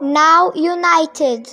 now united.